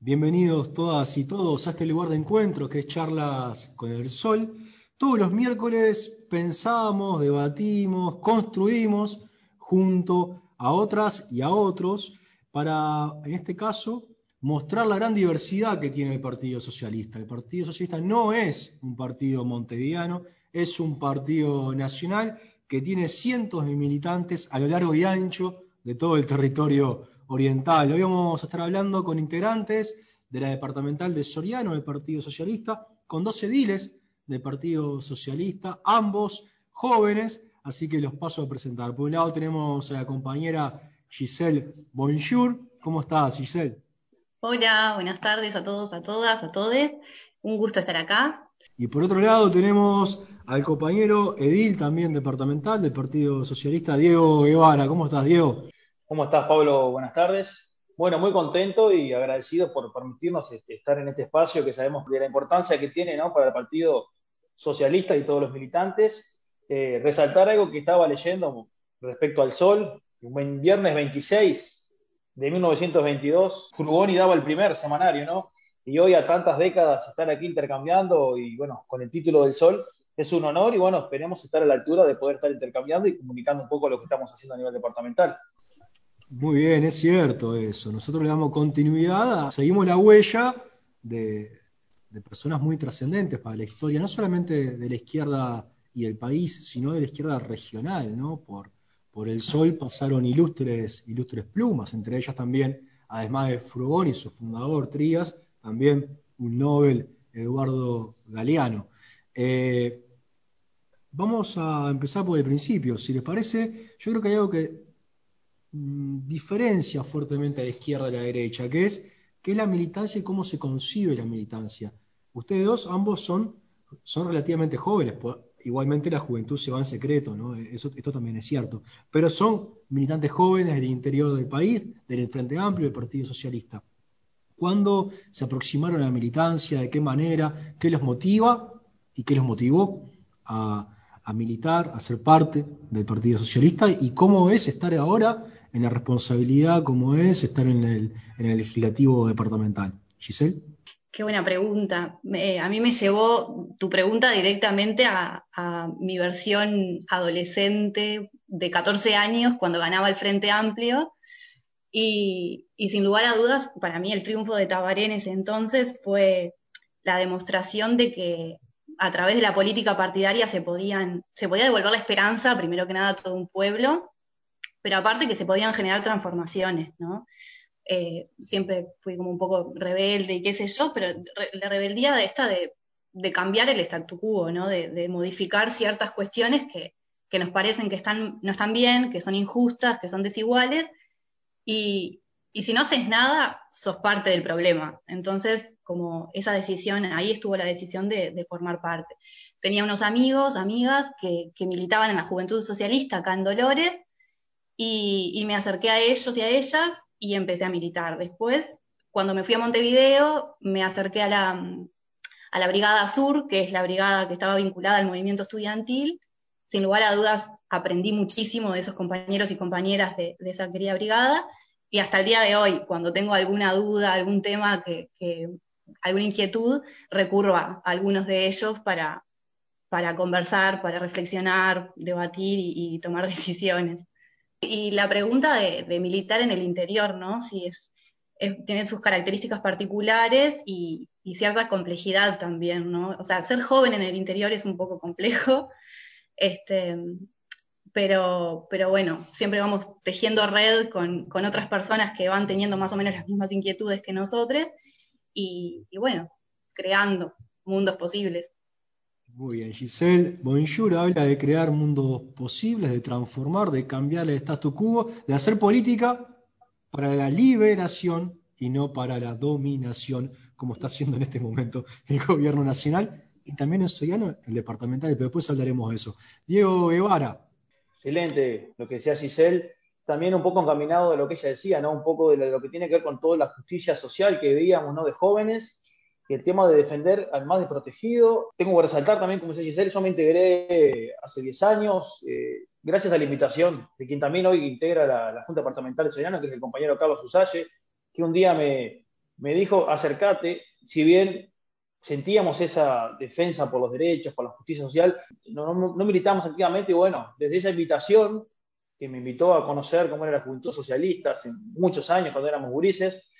Bienvenidos todas y todos a este lugar de encuentro que es Charlas con el Sol. Todos los miércoles pensamos, debatimos, construimos junto a otras y a otros para, en este caso, mostrar la gran diversidad que tiene el Partido Socialista. El Partido Socialista no es un partido montevideano, es un partido nacional que tiene cientos de militantes a lo largo y ancho de todo el territorio oriental. Hoy vamos a estar hablando con integrantes de la departamental de Soriano del Partido Socialista, con dos ediles del Partido Socialista, ambos jóvenes, así que los paso a presentar. Por un lado tenemos a la compañera Giselle Bonjour. ¿Cómo estás, Giselle? Hola, buenas tardes a todos, a todas, a todos. Un gusto estar acá. Y por otro lado tenemos al compañero Edil, también departamental del Partido Socialista, Diego Guevara. ¿Cómo estás, Diego? ¿Cómo estás, Pablo? Buenas tardes. Bueno, muy contento y agradecido por permitirnos estar en este espacio que sabemos de la importancia que tiene para el Partido Socialista y todos los militantes. Eh, resaltar algo que estaba leyendo respecto al sol. Un viernes 26 de 1922, Frugoni daba el primer semanario, ¿no? Y hoy a tantas décadas estar aquí intercambiando y bueno, con el título del Sol es un honor y bueno, esperemos estar a la altura de poder estar intercambiando y comunicando un poco lo que estamos haciendo a nivel departamental. Muy bien, es cierto eso. Nosotros le damos continuidad, seguimos la huella de, personas muy trascendentes para la historia, no solamente de la izquierda y el país, sino de la izquierda regional, ¿no? Por, por el sol pasaron ilustres, ilustres plumas, entre ellas también, además de Frugoni, su fundador, Trías, también un Nobel, Eduardo Galeano. Eh, vamos a empezar por el principio, si les parece, yo creo que hay algo que diferencia fuertemente a la izquierda y a la derecha, que es, que es la militancia y cómo se concibe la militancia. Ustedes dos, ambos son, son relativamente jóvenes, igualmente la juventud se va en secreto, ¿no? Eso, esto también es cierto. Pero son militantes jóvenes del interior del país, del Frente Amplio, del Partido Socialista. ¿Cuándo se aproximaron a la militancia? ¿De qué manera? ¿Qué los motiva y qué los motivó a, militar, a ser parte del Partido Socialista? ¿Y cómo es estar ahora en la responsabilidad, cómo es estar en el, en el legislativo departamental? Giselle. Qué buena pregunta. a mí me llevó tu pregunta directamente a, mi versión adolescente de 14 años cuando ganaba el Frente Amplio. Y, sin lugar a dudas, para mí el triunfo de Tabaré en ese entonces fue la demostración de que a través de la política partidaria se, podían, se podía devolver la esperanza, primero que nada, a todo un pueblo, pero aparte que se podían generar transformaciones, ¿no? Eh, siempre fui como un poco rebelde y qué sé yo, pero la rebeldía de esta de, cambiar el statu quo, ¿no? De, modificar ciertas cuestiones que, nos parecen que están, no están bien, que son injustas, que son desiguales, y, si no haces nada, sos parte del problema. Entonces, como esa decisión, ahí estuvo la decisión de, formar parte. Tenía unos amigos, amigas que, militaban en la Juventud Socialista acá en Dolores, y, me acerqué a ellos y a ellas y empecé a militar. Después, cuando me fui a Montevideo, me acerqué a la, a la Brigada Sur, que es la brigada que estaba vinculada al movimiento estudiantil. Sin lugar a dudas, aprendí muchísimo de esos compañeros y compañeras de, esa querida brigada. Y hasta el día de hoy, cuando tengo alguna duda, algún tema, que, alguna inquietud, recurro a, algunos de ellos para, para conversar, para reflexionar, debatir y tomar decisiones. Y la pregunta de, militar en el interior, ¿no? Si es, tiene sus características particulares y, cierta complejidad también, ¿no? O sea, ser joven en el interior es un poco complejo, este, pero, pero bueno, siempre vamos tejiendo red con, otras personas que van teniendo más o menos las mismas inquietudes que nosotros y bueno, creando mundos posibles. Muy bien, Giselle Bonjour habla de crear mundos posibles, de transformar, de cambiar el status quo, de hacer política para la liberación y no para la dominación, como está haciendo en este momento el gobierno nacional y también en Soyano, el departamental, pero después hablaremos de eso. Diego Guevara. Excelente, lo que decía Giselle, también un poco encaminado de lo que ella decía, ¿no? Un poco de lo que tiene que ver con toda la justicia social que veíamos, ¿no? De jóvenes el tema de defender al más desprotegido. Tengo que resaltar también, como dice Giselle, yo me integré hace 10 años, eh, gracias a la invitación de quien también hoy integra la, Junta Departamental de Soriano, que es el compañero Carlos Usalle, que un día me, me dijo, acércate, si bien sentíamos esa defensa por los derechos, por la justicia social, no, no, militamos activamente y bueno, desde esa invitación que me invitó a conocer cómo era la juventud socialista hace muchos años, cuando éramos gurises,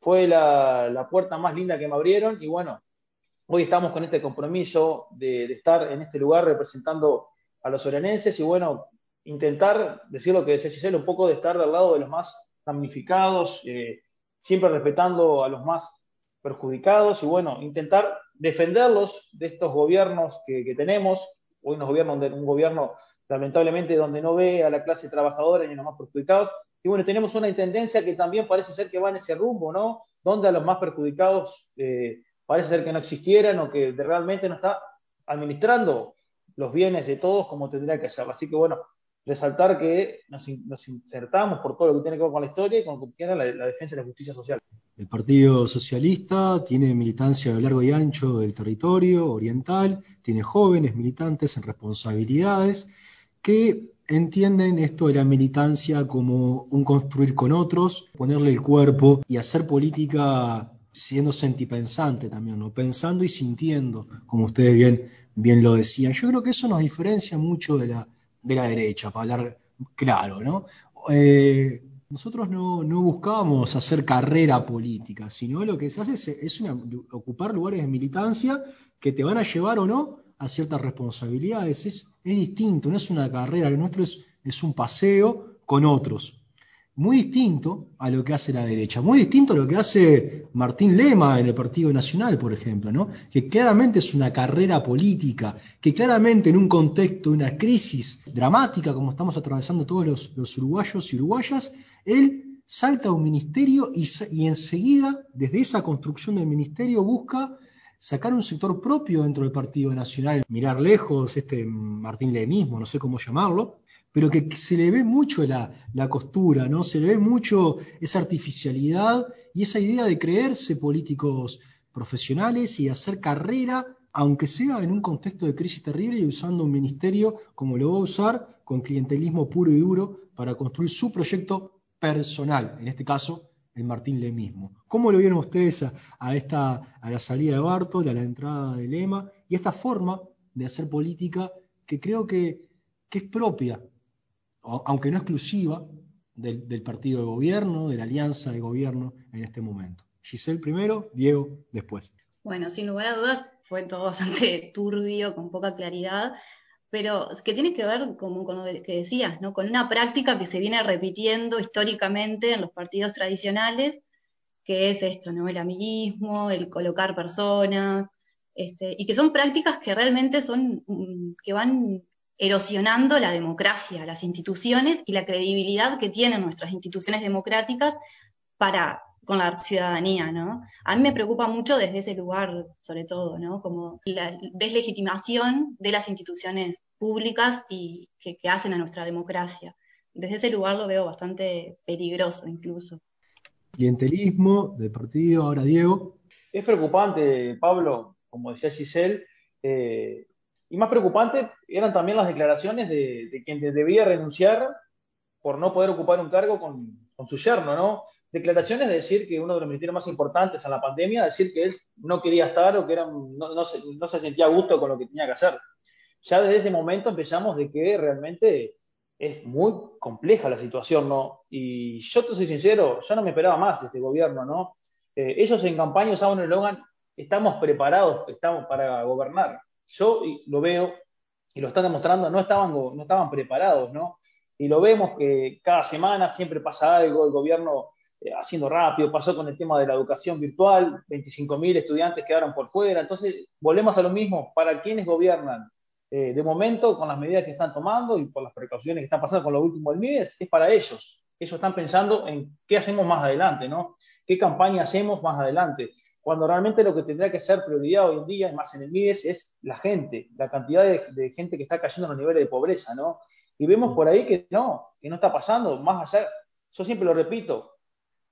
fue la, la puerta más linda que me abrieron y bueno, hoy estamos con este compromiso de, de estar en este lugar representando a los soranenses y bueno, intentar decir lo que decía Giselle, un poco de estar del lado de los más damnificados, eh, siempre respetando a los más perjudicados y bueno, intentar defenderlos de estos gobiernos que, que tenemos, hoy nos gobiernan de un gobierno lamentablemente donde no ve a la clase trabajadora ni a los más perjudicados. Y bueno, tenemos una intendencia que también parece ser que va en ese rumbo, ¿no? Donde a los más perjudicados eh, parece ser que no existieran o que realmente no está administrando los bienes de todos como tendría que ser. Así que bueno, resaltar que nos, nos, insertamos por todo lo que tiene que ver con la historia y con lo que tiene la, la, defensa de la justicia social. El Partido Socialista tiene militancia a lo largo y ancho del territorio oriental, tiene jóvenes militantes en responsabilidades que entienden esto de la militancia como un construir con otros, ponerle el cuerpo y hacer política siendo sentipensante también, ¿no? pensando y sintiendo, como ustedes bien, bien lo decían. Yo creo que eso nos diferencia mucho de la, de la derecha, para hablar claro, ¿no? Eh, nosotros no, no, buscamos hacer carrera política, sino lo que se hace es, ocupar lugares de militancia que te van a llevar o no a ciertas responsabilidades. Es, es distinto, no es una carrera, lo nuestro es, es un paseo con otros muy distinto a lo que hace la derecha, muy distinto a lo que hace Martín Lema en el Partido Nacional, por ejemplo, ¿no? que claramente es una carrera política, que claramente en un contexto de una crisis dramática como estamos atravesando todos los, los uruguayos y uruguayas, él salta a un ministerio y, y enseguida, desde esa construcción del ministerio, busca sacar un sector propio dentro del Partido Nacional, mirar lejos, este Martín Lemismo, no sé cómo llamarlo, pero que se le ve mucho la, la, costura, ¿no? Se le ve mucho esa artificialidad y esa idea de creerse políticos profesionales y hacer carrera, aunque sea en un contexto de crisis terrible y usando un ministerio como lo va a usar, con clientelismo puro y duro, para construir su proyecto personal, en este caso el Martín Le mismo. ¿Cómo lo vieron ustedes a, esta, a la salida de Bartol, a la entrada de Lema y esta forma de hacer política que creo que, que es propia aunque no exclusiva, del, del, partido de gobierno, de la alianza de gobierno en este momento. Giselle primero, Diego después. Bueno, sin lugar a dudas fue todo bastante turbio, con poca claridad, pero que tiene que ver, como que decías, ¿no? con una práctica que se viene repitiendo históricamente en los partidos tradicionales, que es esto, ¿no? el amiguismo, el colocar personas, este, y que son prácticas que realmente son, mm, que van erosionando la democracia, las instituciones y la credibilidad que tienen nuestras instituciones democráticas para con la ciudadanía, ¿no? A mí me preocupa mucho desde ese lugar, sobre todo, ¿no? Como la deslegitimación de las instituciones públicas y que, que hacen a nuestra democracia. Desde ese lugar lo veo bastante peligroso incluso. Clientelismo del partido, ahora Diego. Es preocupante, Pablo, como decía Giselle, eh, y más preocupante eran también las declaraciones de, de, quien debía renunciar por no poder ocupar un cargo con, con, su yerno, ¿no? Declaraciones de decir que uno de los ministerios más importantes en la pandemia, decir que él no quería estar o que era, no, se sentía a gusto con lo que tenía que hacer. Ya desde ese momento empezamos de que realmente es muy compleja la situación, ¿no? Y yo te soy sincero, yo no me esperaba más de este gobierno, ¿no? Eh, ellos en campaña usaban el eslogan, estamos preparados estamos para gobernar yo lo veo y lo están demostrando, no estaban, no estaban preparados, ¿no? Y lo vemos que cada semana siempre pasa algo, el gobierno eh, haciendo rápido, pasó con el tema de la educación virtual, 25.000 estudiantes quedaron por fuera, entonces volvemos a lo mismo, para quienes gobiernan, eh, de momento, con las medidas que están tomando y por las precauciones que están pasando con lo último del MIDES, es para ellos. Ellos están pensando en qué hacemos más adelante, ¿no? ¿Qué campaña hacemos más adelante? cuando realmente lo que tendría que ser prioridad hoy en día, más en el MIDES, es la gente, la cantidad de, de, gente que está cayendo en los niveles de pobreza, ¿no? Y vemos por ahí que no, que no está pasando, más allá, yo siempre lo repito,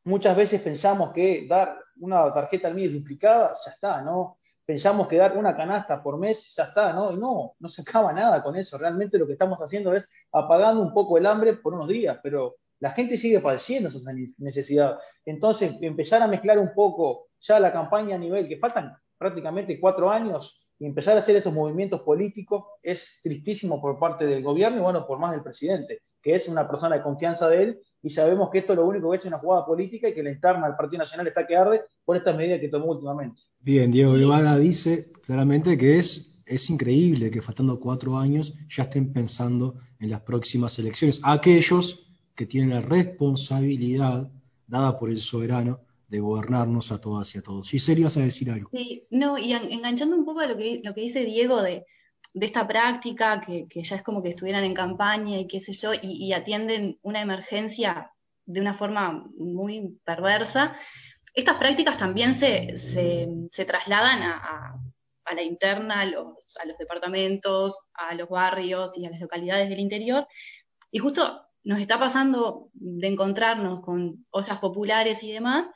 muchas veces pensamos que dar una tarjeta al MIDES duplicada, ya está, ¿no? Pensamos que dar una canasta por mes, ya está, ¿no? Y no, no se acaba nada con eso, realmente lo que estamos haciendo es apagando un poco el hambre por unos días, pero La gente sigue padeciendo esa necesidad. Entonces, empezar a mezclar un poco ya la campaña a nivel, que faltan prácticamente cuatro años, y empezar a hacer esos movimientos políticos es tristísimo por parte del gobierno y bueno, por más del presidente, que es una persona de confianza de él y sabemos que esto lo único que es una jugada política y que la interna del Partido Nacional está que arde por estas medidas que tomó últimamente. Bien, Diego Guevara dice claramente que es, es increíble que faltando cuatro años ya estén pensando en las próximas elecciones. Aquellos que tienen la responsabilidad dada por el soberano de gobernarnos a todas y a todos. Giselle, ibas a decir algo. Sí, no, y enganchando un poco a lo que, lo que dice Diego de, de esta práctica, que, ya es como que estuvieran en campaña y qué sé yo, y, atienden una emergencia de una forma muy perversa, estas prácticas también se, se, trasladan a, la interna, a los, a los departamentos, a los barrios y a las localidades del interior, y justo nos está pasando de encontrarnos con ollas populares y demás,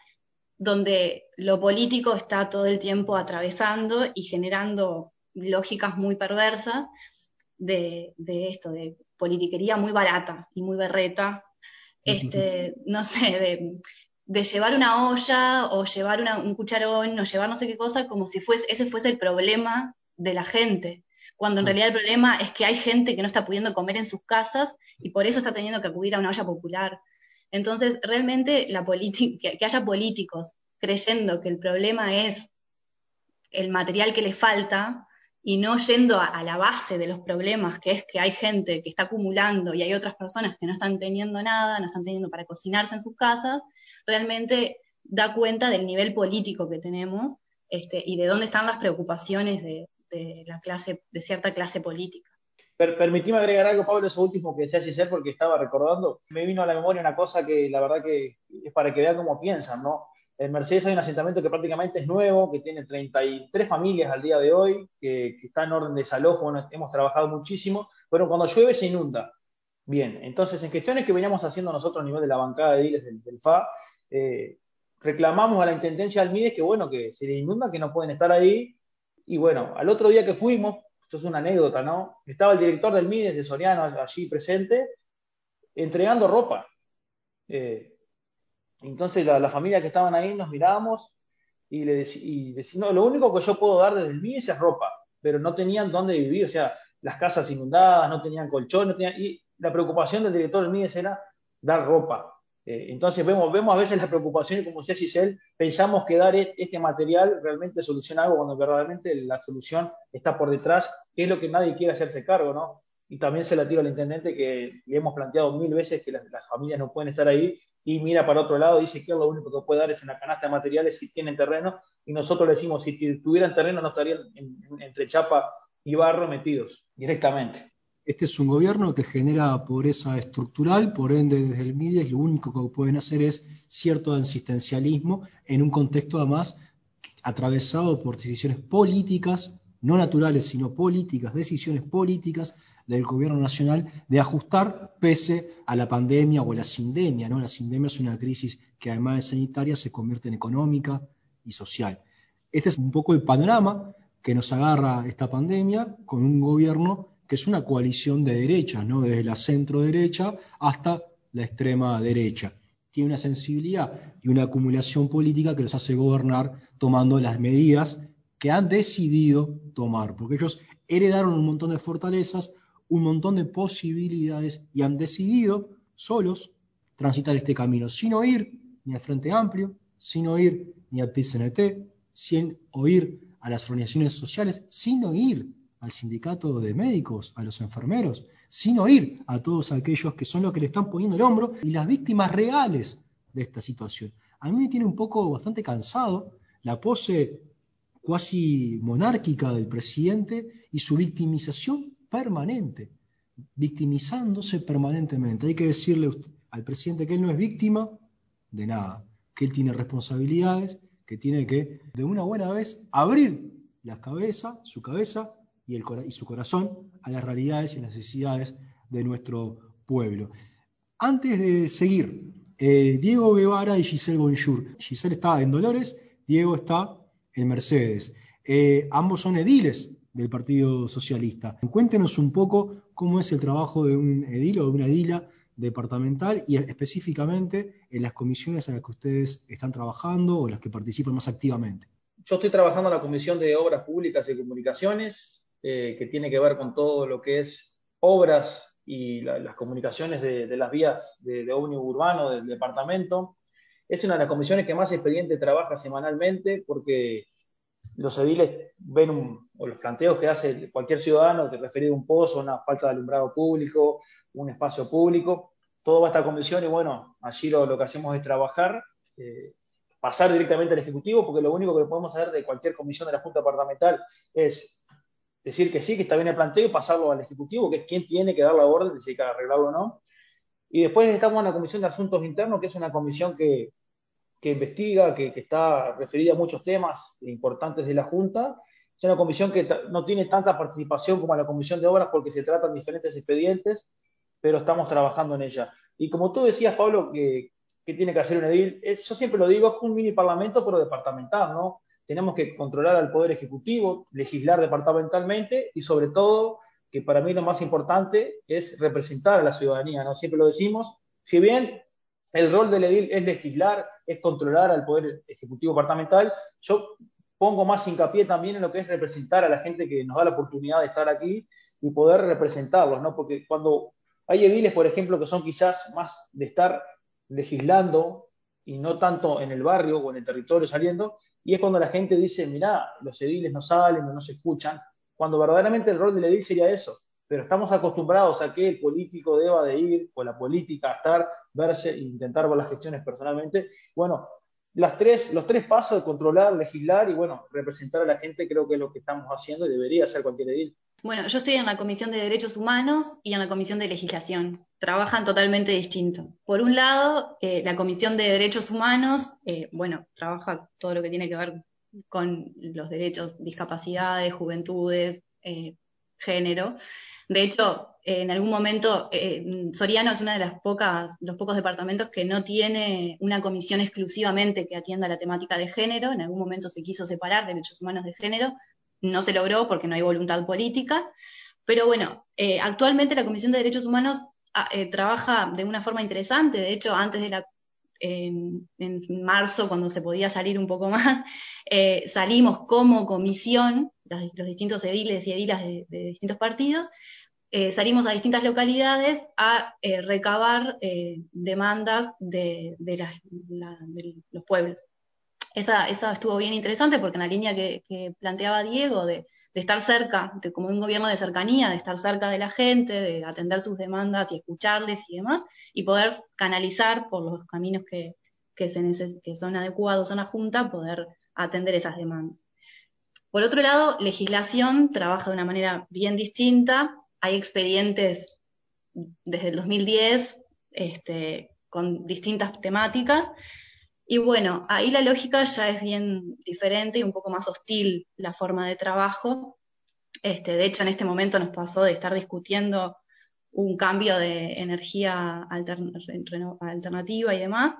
donde lo político está todo el tiempo atravesando y generando lógicas muy perversas de, esto, de politiquería muy barata y muy berreta, este, no sé, de, llevar una olla o llevar un cucharón o llevar no sé qué cosa como si fuese, ese fuese el problema de la gente, cuando en realidad el problema es que hay gente que no está pudiendo comer en sus casas y por eso está teniendo que acudir a una olla popular. Entonces, realmente la que, que haya políticos creyendo que el problema es el material que le falta y no yendo a, la base de los problemas, que es que hay gente que está acumulando y hay otras personas que no están teniendo nada, no están teniendo para cocinarse en sus casas, realmente da cuenta del nivel político que tenemos este, y de dónde están las preocupaciones de, la clase, de cierta clase política. Per agregar algo, Pablo, eso último que decía Giselle, porque estaba recordando. Me vino a la memoria una cosa que la verdad que es para que vean cómo piensan, ¿no? En Mercedes hay un asentamiento que prácticamente es nuevo, que tiene 33 familias al día de hoy, que, está en orden de desalojo, hemos trabajado muchísimo, pero cuando llueve se inunda. Bien, entonces en cuestiones que veníamos haciendo nosotros a nivel de la bancada de diles del, FA, eh, reclamamos a la Intendencia del Mides que bueno, que se le inunda, que no pueden estar ahí, y bueno, al otro día que fuimos, esto es una anécdota, ¿no? Estaba el director del Mides de Soriano allí presente, entregando ropa. Eh, entonces la, familia que estaban ahí nos mirábamos y le decíamos, lo único que yo puedo dar desde el MIDES es ropa, pero no tenían dónde vivir, o sea, las casas inundadas, no tenían colchón, no tenían, y la preocupación del director del MIDES era dar ropa. Eh, entonces vemos, vemos a veces la preocupación y como decía Giselle, pensamos que dar e, este material realmente soluciona algo cuando verdaderamente la solución está por detrás, que es lo que nadie quiere hacerse cargo, ¿no? Y también se la tiro al intendente que le hemos planteado mil veces que las familias no pueden estar ahí y mira para otro lado, dice que lo único que puede dar es una canasta de materiales si tienen terreno, y nosotros le decimos, si tuvieran terreno no estarían entre chapa y barro metidos directamente. Este es un gobierno que genera pobreza estructural, por ende desde el MIDES lo único que pueden hacer es cierto asistencialismo en un contexto además atravesado por decisiones políticas, no naturales, sino políticas, decisiones políticas del gobierno nacional de ajustar pese a la pandemia o la sindemia. ¿no? La sindemia es una crisis que además de sanitaria se convierte en económica y social. Este es un poco el panorama que nos agarra esta pandemia con un gobierno que es una coalición de derechas, ¿no? desde la centro derecha hasta la extrema derecha. Tiene una sensibilidad y una acumulación política que los hace gobernar tomando las medidas que han decidido tomar, porque ellos heredaron un montón de fortalezas, un montón de posibilidades y han decidido solos transitar este camino, sin oír ni al Frente Amplio, sin oír ni al PCNT, sin oír a las organizaciones sociales, sin oír al sindicato de médicos, a los enfermeros, sin oír a todos aquellos que son los que le están poniendo el hombro y las víctimas reales de esta situación. A mí me tiene un poco bastante cansado la pose cuasi monárquica del presidente y su victimización permanente, victimizándose permanentemente. Hay que decirle al presidente que él no es víctima de nada, que él tiene responsabilidades, que tiene que, de una buena vez, abrir la cabeza, su cabeza y, su corazón a las realidades y las necesidades de nuestro pueblo. Antes de seguir, eh, Diego Guevara y Giselle Bonjour. Giselle está en Dolores, Diego está en Mercedes. Eh, ambos son ediles del Partido Socialista. Cuéntenos un poco cómo es el trabajo de un edil o de una edila departamental y específicamente en las comisiones en las que ustedes están trabajando o las que participan más activamente. Yo estoy trabajando en la Comisión de Obras Públicas y Comunicaciones, eh, que tiene que ver con todo lo que es obras y las comunicaciones de, las vías de, de ómnibus urbano del departamento. Es una de las comisiones que más expediente trabaja semanalmente porque los ediles ven o los planteos que hace cualquier ciudadano que referido a un pozo, una falta de alumbrado público, un espacio público, todo va a esta comisión y bueno, allí lo, que hacemos es trabajar, eh, pasar directamente al Ejecutivo, porque lo único que podemos hacer de cualquier comisión de la Junta Departamental es decir que sí, que está bien el planteo y pasarlo al Ejecutivo, que es quien tiene que dar la orden de si hay que arreglarlo o no. Y después estamos en la Comisión de Asuntos Internos, que es una comisión que, que investiga, que, está referida a muchos temas importantes de la Junta. Es una comisión que no tiene tanta participación como la Comisión de Obras porque se tratan diferentes expedientes, pero estamos trabajando en ella. Y como tú decías, Pablo, que, tiene que hacer un edil, yo siempre lo digo, es un mini parlamento, pero departamental, ¿no? Tenemos que controlar al Poder Ejecutivo, legislar departamentalmente y sobre todo, que para mí lo más importante es representar a la ciudadanía, ¿no? Siempre lo decimos, si bien el rol del edil es legislar, es controlar al Poder Ejecutivo Departamental. Yo pongo más hincapié también en lo que es representar a la gente que nos da la oportunidad de estar aquí y poder representarlos, ¿no? Porque cuando hay ediles, por ejemplo, que son quizás más de estar legislando y no tanto en el barrio o en el territorio saliendo, y es cuando la gente dice, mirá, los ediles no salen o no se escuchan, cuando verdaderamente el rol del edil sería eso, pero estamos acostumbrados a que el político deba de ir, o la política a estar, verse e intentar ver las gestiones personalmente. Bueno, las tres, los tres pasos de controlar, legislar y bueno, representar a la gente creo que es lo que estamos haciendo y debería ser cualquier edil. Bueno, yo estoy en la Comisión de Derechos Humanos y en la Comisión de Legislación. Trabajan totalmente distinto. Por un lado, eh, la Comisión de Derechos Humanos, eh, bueno, trabaja todo lo que tiene que ver con los derechos, discapacidades, juventudes, eh, género. De hecho, en algún momento, eh, Soriano es uno de las pocas, los pocos departamentos que no tiene una comisión exclusivamente que atienda la temática de género. En algún momento se quiso separar derechos humanos de género, no se logró porque no hay voluntad política. Pero bueno, eh, actualmente la Comisión de Derechos Humanos ah, eh, trabaja de una forma interesante. De hecho, antes de la en, marzo, cuando se podía salir un poco más, salimos como comisión, los, distintos ediles y edilas de distintos partidos, eh, salimos a distintas localidades a eh, recabar eh, demandas de, los pueblos. Esa, estuvo bien interesante porque en la línea que, planteaba Diego de, estar cerca, como un gobierno de cercanía, de estar cerca de la gente, de atender sus demandas y escucharles y demás, y poder canalizar por los caminos que, que son adecuados a la Junta, poder atender esas demandas. Por otro lado, legislación trabaja de una manera bien distinta, hay expedientes desde el 2010 este, con distintas temáticas. Y bueno, ahí la lógica ya es bien diferente y un poco más hostil la forma de trabajo. Este, de hecho, en este momento nos pasó de estar discutiendo un cambio de energía alternativa y demás.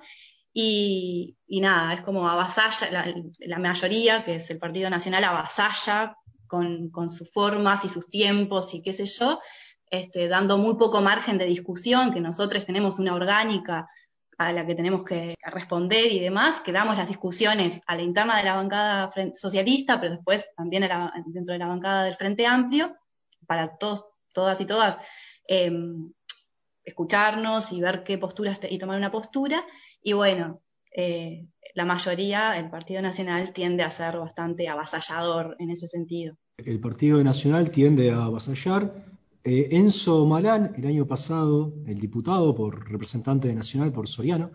Y, nada, es como avasalla, la, mayoría, que es el Partido Nacional, avasalla con, sus formas y sus tiempos y qué sé yo, este, dando muy poco margen de discusión, que nosotros tenemos una orgánica a la que tenemos que responder y demás, que damos las discusiones a la interna de la bancada socialista, pero después también dentro de la bancada del Frente Amplio, para todos, todas y todas em, escucharnos y ver qué posturas y tomar una postura. Y bueno, eh, la mayoría, el Partido Nacional, tiende a ser bastante avasallador en ese sentido. El Partido Nacional tiende a avasallar. Eh, Enzo Malán, el año pasado, el diputado por representante de Nacional por Soriano,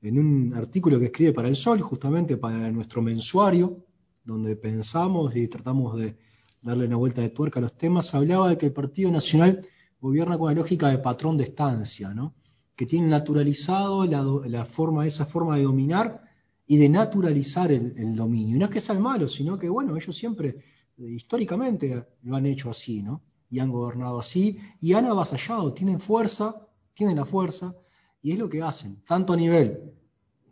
en un artículo que escribe para El Sol, justamente para nuestro mensuario, donde pensamos y tratamos de darle una vuelta de tuerca a los temas, hablaba de que el Partido Nacional gobierna con la lógica de patrón de estancia, ¿no? que tiene naturalizado la, esa forma de dominar y de naturalizar el, dominio. Y no es que sea malo, sino que, bueno, ellos siempre, eh, históricamente, lo han hecho así, ¿no? Y han gobernado así, y han avasallado, tienen fuerza, tienen la fuerza, y es lo que hacen, tanto a nivel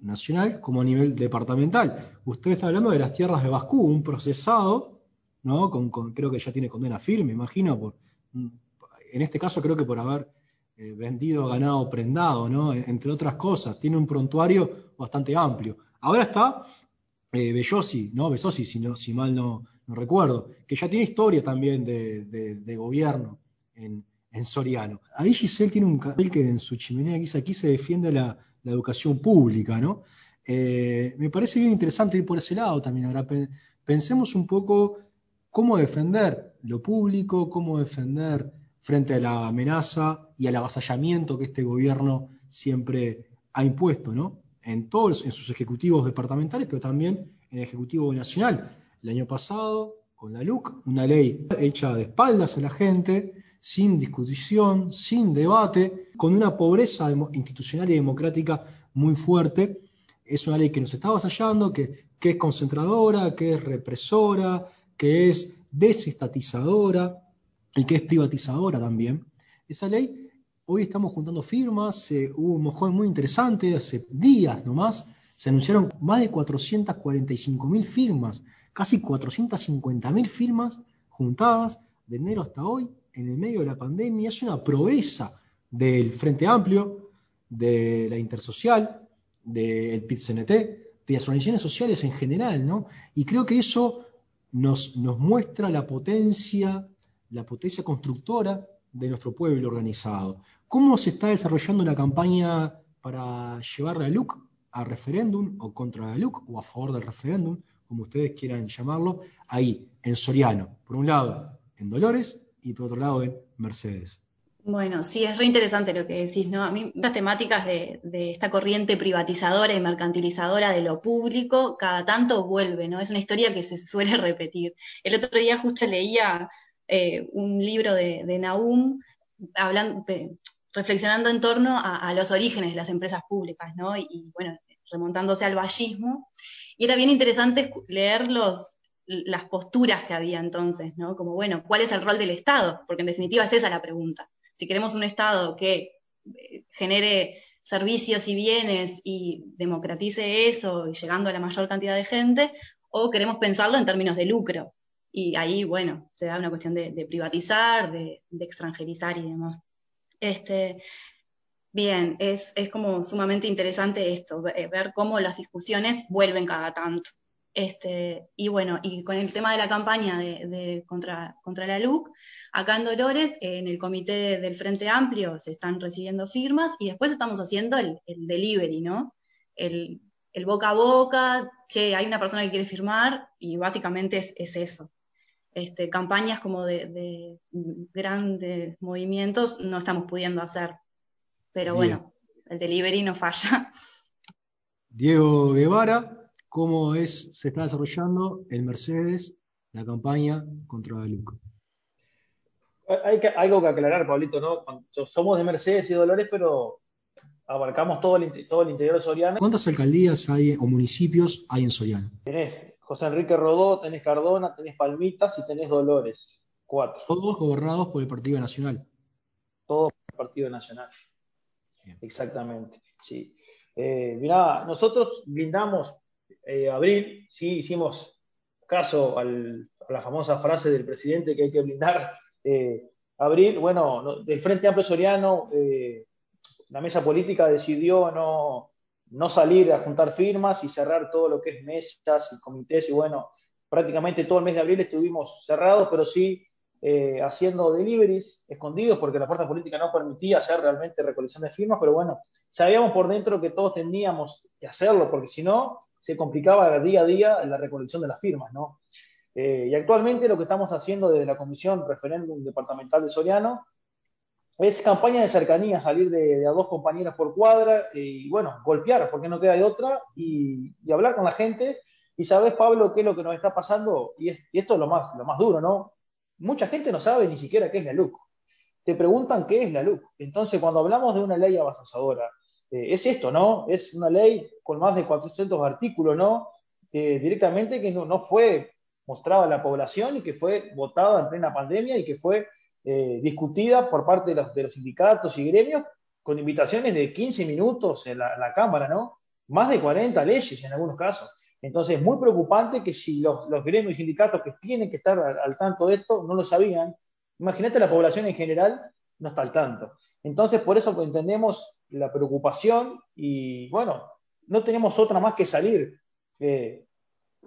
nacional como a nivel departamental. Usted está hablando de las tierras de Bascú, un procesado, ¿no? Con, creo que ya tiene condena firme, imagino, por, en este caso creo que por haber eh, vendido ganado prendado, ¿no? Entre otras cosas, tiene un prontuario bastante amplio. Ahora está eh, Bellosi, ¿no? Besosi, si, si mal no, recuerdo, que ya tiene historia también de, gobierno en, Soriano. Ahí Giselle tiene un cartel que en su chimenea aquí, aquí se defiende la, educación pública, ¿no? Eh, me parece bien interesante ir por ese lado también. Ahora pensemos un poco cómo defender lo público, cómo defender frente a la amenaza y al avasallamiento que este gobierno siempre ha impuesto, ¿no? En todos, en sus ejecutivos departamentales, pero también en el Ejecutivo Nacional. El año pasado, con la LUC, una ley hecha de espaldas a la gente, sin discusión, sin debate, con una pobreza institucional y democrática muy fuerte. Es una ley que nos está avasallando, que, que es concentradora, que es represora, que es desestatizadora, y que es privatizadora también. Esa ley, hoy estamos juntando firmas, hubo un mojón muy interesante, hace días nomás, se anunciaron más de 445 mil firmas, casi 450 mil firmas juntadas de enero hasta hoy, en el medio de la pandemia. Es una proeza del Frente Amplio, de la Intersocial, del PIT-CNT, de las organizaciones sociales en general, ¿no? Y creo que eso nos, nos muestra la potencia la potencia constructora de nuestro pueblo organizado. ¿Cómo se está desarrollando la campaña para llevar la LUC a referéndum o contra la LUC o a favor del referéndum, como ustedes quieran llamarlo, ahí, en Soriano? Por un lado, en Dolores y por otro lado, en Mercedes. Bueno, sí, es re interesante lo que decís, ¿no? A mí estas temáticas de, de, esta corriente privatizadora y mercantilizadora de lo público, cada tanto vuelve, ¿no? Es una historia que se suele repetir. El otro día justo leía eh, un libro de, de Naum hablando, reflexionando en torno a, los orígenes de las empresas públicas, ¿no? Y, bueno, remontándose al vallismo. Y era bien interesante leer los, las posturas que había entonces, ¿no? Como, bueno, ¿cuál es el rol del Estado? Porque en definitiva es esa la pregunta. Si queremos un Estado que eh, genere servicios y bienes y democratice eso, llegando a la mayor cantidad de gente, o queremos pensarlo en términos de lucro, y ahí, bueno, se da una cuestión de, privatizar, de, extranjerizar y demás. Este, bien, es, es como sumamente interesante esto, ver cómo las discusiones vuelven cada tanto. Este, y bueno, y con el tema de la campaña de, contra, contra la LUC, acá en Dolores, en el comité del Frente Amplio, se están recibiendo firmas y después estamos haciendo el, delivery, ¿no? El, el, boca a boca, che, hay una persona que quiere firmar y básicamente es, es eso. Este, campañas como de, grandes movimientos no estamos pudiendo hacer. Pero bueno, el delivery no falla. Diego Guevara, ¿cómo es, se está desarrollando el Mercedes la campaña contra la LUC? Hay algo que aclarar, Pablito, ¿no? Somos de Mercedes y Dolores, pero abarcamos todo el, todo el interior de Soriano. ¿Cuántas alcaldías hay o municipios hay en Soriano? José Enrique Rodó, tenés Cardona, tenés Palmitas y tenés Dolores. Cuatro. Todos gobernados por el Partido Nacional. Todos por el Partido Nacional. Exactamente, sí. Eh, mirá, nosotros blindamos eh, abril, sí, hicimos caso a la famosa frase del presidente que hay que blindar eh, abril. Bueno, del Frente Amplio Soriano, la mesa política decidió no, no salir a juntar firmas y cerrar todo lo que es mesas y comités. Y bueno, prácticamente todo el mes de abril estuvimos cerrados, pero sí eh, haciendo deliveries escondidos porque la fuerza política no permitía hacer realmente recolección de firmas, pero bueno, sabíamos por dentro que todos teníamos que hacerlo porque si no, se complicaba día a día la recolección de las firmas, ¿no? Eh, y actualmente lo que estamos haciendo desde la Comisión Referéndum Departamental de Soriano es campaña de cercanía, salir de, a dos compañeras por cuadra y bueno, golpear, porque no queda otra, y, hablar con la gente. Y sabes, Pablo, qué es lo que nos está pasando, y, esto es lo más, lo más duro, ¿no? Mucha gente no sabe ni siquiera qué es la LUC. Te preguntan qué es la LUC. Entonces, cuando hablamos de una ley avasalladora, eh, es esto, ¿no? Es una ley con más de 400 artículos, ¿no? directamente que no, no fue mostrada a la población y que fue votada en plena pandemia y que fue eh, discutida por parte de los, de los, sindicatos y gremios con invitaciones de 15 minutos en la, Cámara, ¿no? Más de 40 leyes en algunos casos. Entonces, es muy preocupante que si los, gremios y sindicatos que tienen que estar al, tanto de esto no lo sabían, imagínate la población en general no está al tanto. Entonces, por eso entendemos la preocupación y, bueno, no tenemos otra más que salir eh,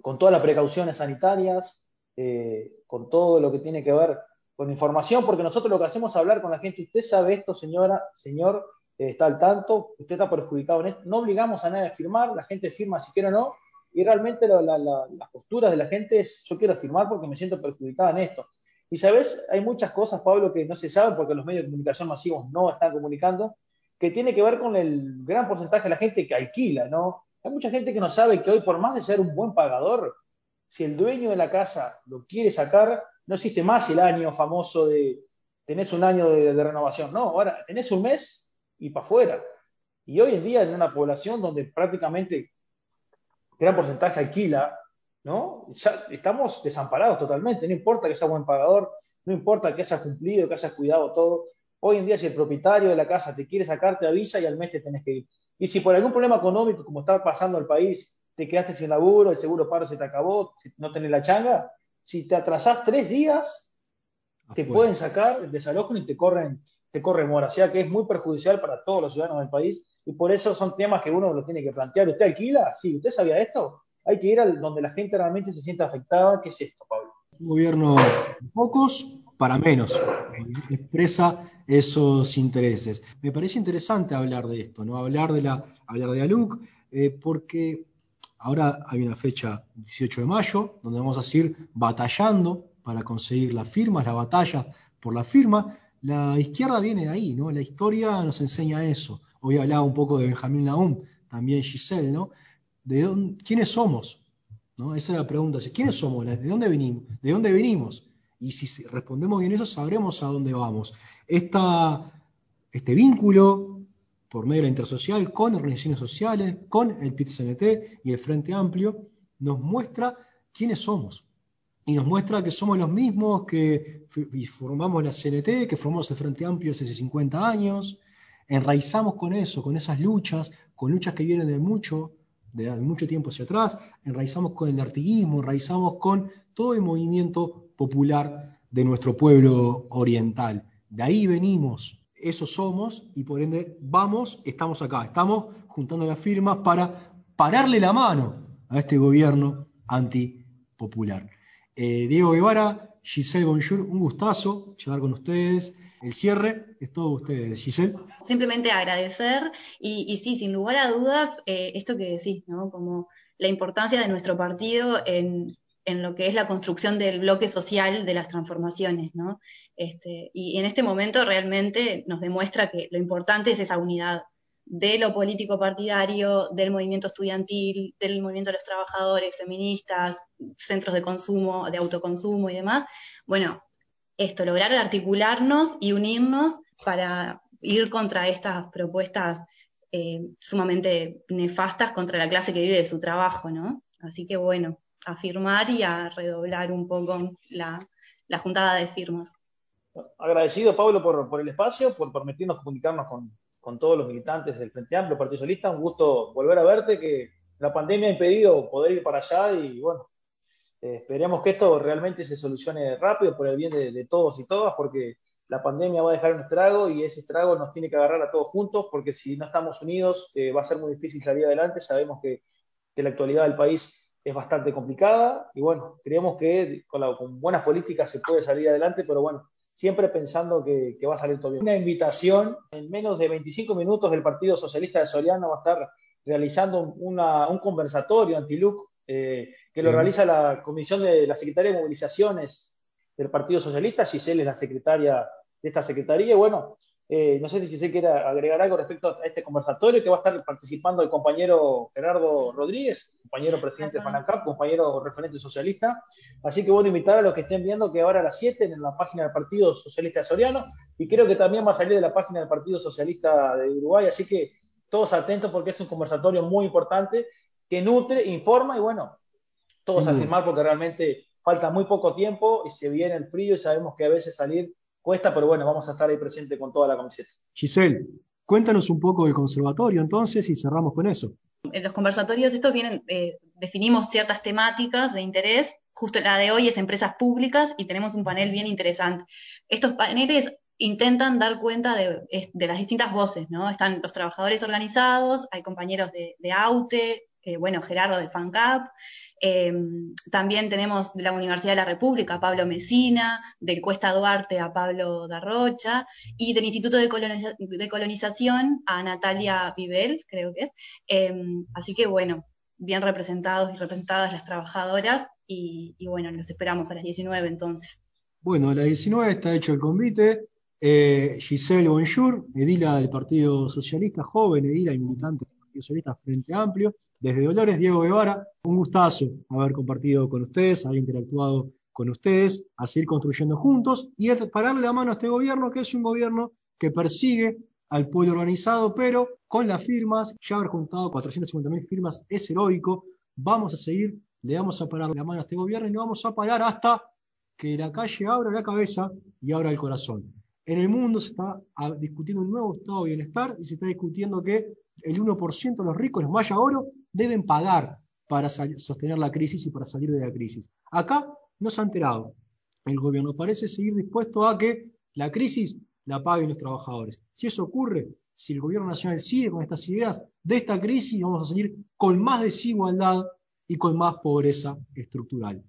con todas las precauciones sanitarias, eh, con todo lo que tiene que ver con información, porque nosotros lo que hacemos es hablar con la gente. Usted sabe esto, señora, señor, eh, está al tanto, usted está perjudicado en esto. No obligamos a nadie a firmar, la gente firma si quiere o no, y realmente las posturas de la gente es, yo quiero firmar porque me siento perjudicada en esto. Y sabes, hay muchas cosas, Pablo, que no se saben porque los medios de comunicación masivos no están comunicando, que tiene que ver con el gran porcentaje de la gente que alquila, ¿no? Hay mucha gente que no sabe que hoy, por más de ser un buen pagador, si el dueño de la casa lo quiere sacar, no existe más el año famoso de tenés un año de, renovación. No, ahora tenés un mes y para afuera. Y hoy en día en una población donde prácticamente gran porcentaje alquila, ¿no? Ya estamos desamparados totalmente. No importa que sea buen pagador, no importa que hayas cumplido, que hayas cuidado todo. Hoy en día si el propietario de la casa te quiere sacar, te avisa y al mes te tenés que ir. Y si por algún problema económico, como está pasando el país, te quedaste sin laburo, el seguro paro se te acabó, no tenés la changa, si te atrasás tres días, te pueden sacar, desalojan y te corren, te corren mora. O sea que es muy perjudicial para todos los ciudadanos del país y por eso son temas que uno lo tiene que plantear. ¿Usted alquila? Sí, ¿usted sabía esto? Hay que ir al donde la gente realmente se sienta afectada. ¿Qué es esto, Pablo? Un gobierno de pocos para menos. Expresa esos intereses. Me parece interesante hablar de esto, ¿no? Hablar de la, hablar de ALUC, eh, porque Ahora hay una fecha, 18 de mayo, donde vamos a seguir batallando para conseguir las firmas, la batalla por la firma. La izquierda viene ahí, ¿no? La historia nos enseña eso. Hoy hablaba un poco de Benjamín Naum, también Giselle, ¿no? ¿De dónde, ¿Quiénes somos? ¿No? Esa es la pregunta. ¿Quiénes somos? ¿De dónde venimos? ¿De dónde venimos? Y si respondemos bien eso, sabremos a dónde vamos. Este vínculo por medio de la intersocial con organizaciones sociales, con el PIT-CNT y el Frente Amplio, nos muestra quiénes somos. Y nos muestra que somos los mismos que formamos la CNT, que formamos el Frente Amplio hace 50 años. Enraizamos con eso, con esas luchas, con luchas que vienen de mucho, de mucho tiempo hacia atrás. Enraizamos con el artiguismo, enraizamos con todo el movimiento popular de nuestro pueblo oriental. De ahí venimos, eso somos y por ende vamos, estamos acá, estamos juntando las firmas para pararle la mano a este gobierno antipopular. Eh, Diego Guevara, Giselle Bonjour, un gustazo charlar con ustedes. El cierre es todo ustedes, Giselle. Simplemente agradecer y, sí, sin lugar a dudas, eh, esto que decís, ¿no? Como la importancia de nuestro partido en, en lo que es la construcción del bloque social de las transformaciones, ¿no? Este, y en este momento realmente nos demuestra que lo importante es esa unidad de lo político partidario, del movimiento estudiantil, del movimiento de los trabajadores, feministas, centros de consumo, de autoconsumo y demás. Bueno, esto, lograr articularnos y unirnos para ir contra estas propuestas eh, sumamente nefastas contra la clase que vive de su trabajo, ¿no? Así que bueno, a firmar y a redoblar un poco la, juntada de firmas. Agradecido, Pablo, por, el espacio, por permitirnos comunicarnos con, todos los militantes del Frente Amplio, Partido Socialista. Un gusto volver a verte, que la pandemia ha impedido poder ir para allá y bueno, eh, esperemos que esto realmente se solucione rápido por el bien de, todos y todas, porque la pandemia va a dejar un estrago y ese estrago nos tiene que agarrar a todos juntos, porque si no estamos unidos eh, va a ser muy difícil salir adelante. Sabemos que, que la actualidad del país es bastante complicada y bueno, creemos que con, buenas políticas se puede salir adelante, pero bueno, siempre pensando que, va a salir todo bien. Una invitación, en menos de 25 minutos del Partido Socialista de Soriano va a estar realizando un conversatorio anti-LUC eh, que lo realiza la Comisión de la Secretaría de Movilizaciones del Partido Socialista, Giselle es la secretaria de esta secretaría, y bueno, eh, no sé si se quiere agregar algo respecto a este conversatorio que va a estar participando el compañero Gerardo Rodríguez, compañero presidente de FANACAP, compañero referente socialista. Así que bueno, invitar a los que estén viendo que ahora a las 7 en la página del Partido Socialista de Soriano y creo que también va a salir de la página del Partido Socialista de Uruguay. Así que todos atentos porque es un conversatorio muy importante que nutre, informa y bueno, todos a firmar porque realmente falta muy poco tiempo y se viene el frío y sabemos que a veces salir Cuesta, pero bueno, vamos a estar ahí presente con toda la camiseta. Giselle, cuéntanos un poco del conservatorio entonces y cerramos con eso. En los conversatorios estos vienen, eh, definimos ciertas temáticas de interés. Justo la de hoy es empresas públicas y tenemos un panel bien interesante. Estos paneles intentan dar cuenta de, las distintas voces, ¿no? Están los trabajadores organizados, hay compañeros de, AUTE, eh, bueno, Gerardo de FANCAP, em, también tenemos de la Universidad de la República a Pablo Mesina, del Cuesta Duarte a Pablo Darrocha, y del Instituto de, Colonización a Natalia Vivel, creo que es. Em, así que bueno, bien representados y representadas las trabajadoras, y, bueno, los esperamos a las 19 entonces. Bueno, a las 19 está hecho el convite. Eh, Giselle Bonjour, edila del Partido Socialista, joven edila y militante del Partido Socialista Frente Amplio. Desde Dolores, Diego Guevara, un gustazo haber compartido con ustedes, haber interactuado con ustedes, a seguir construyendo juntos y pararle la mano a este gobierno, que es un gobierno que persigue al pueblo organizado, pero con las firmas, ya haber juntado 450.000 firmas es heroico, vamos a seguir, le vamos a parar la mano a este gobierno y no vamos a parar hasta que la calle abra la cabeza y abra el corazón. En el mundo se está ah, discutiendo un nuevo estado de bienestar y se está discutiendo que el 1% de los ricos, los maya oro, deben pagar para sostener la crisis y para salir de la crisis. Acá no se ha enterado. El gobierno parece seguir dispuesto a que la crisis la paguen los trabajadores. Si eso ocurre, si el gobierno nacional sigue con estas ideas, de esta crisis vamos a salir con más desigualdad y con más pobreza estructural.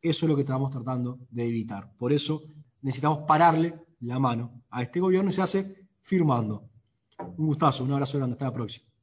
Eso es lo que estamos tratando de evitar. Por eso necesitamos pararle la mano a este gobierno y se hace firmando. Un gustazo, un abrazo grande, hasta la próxima.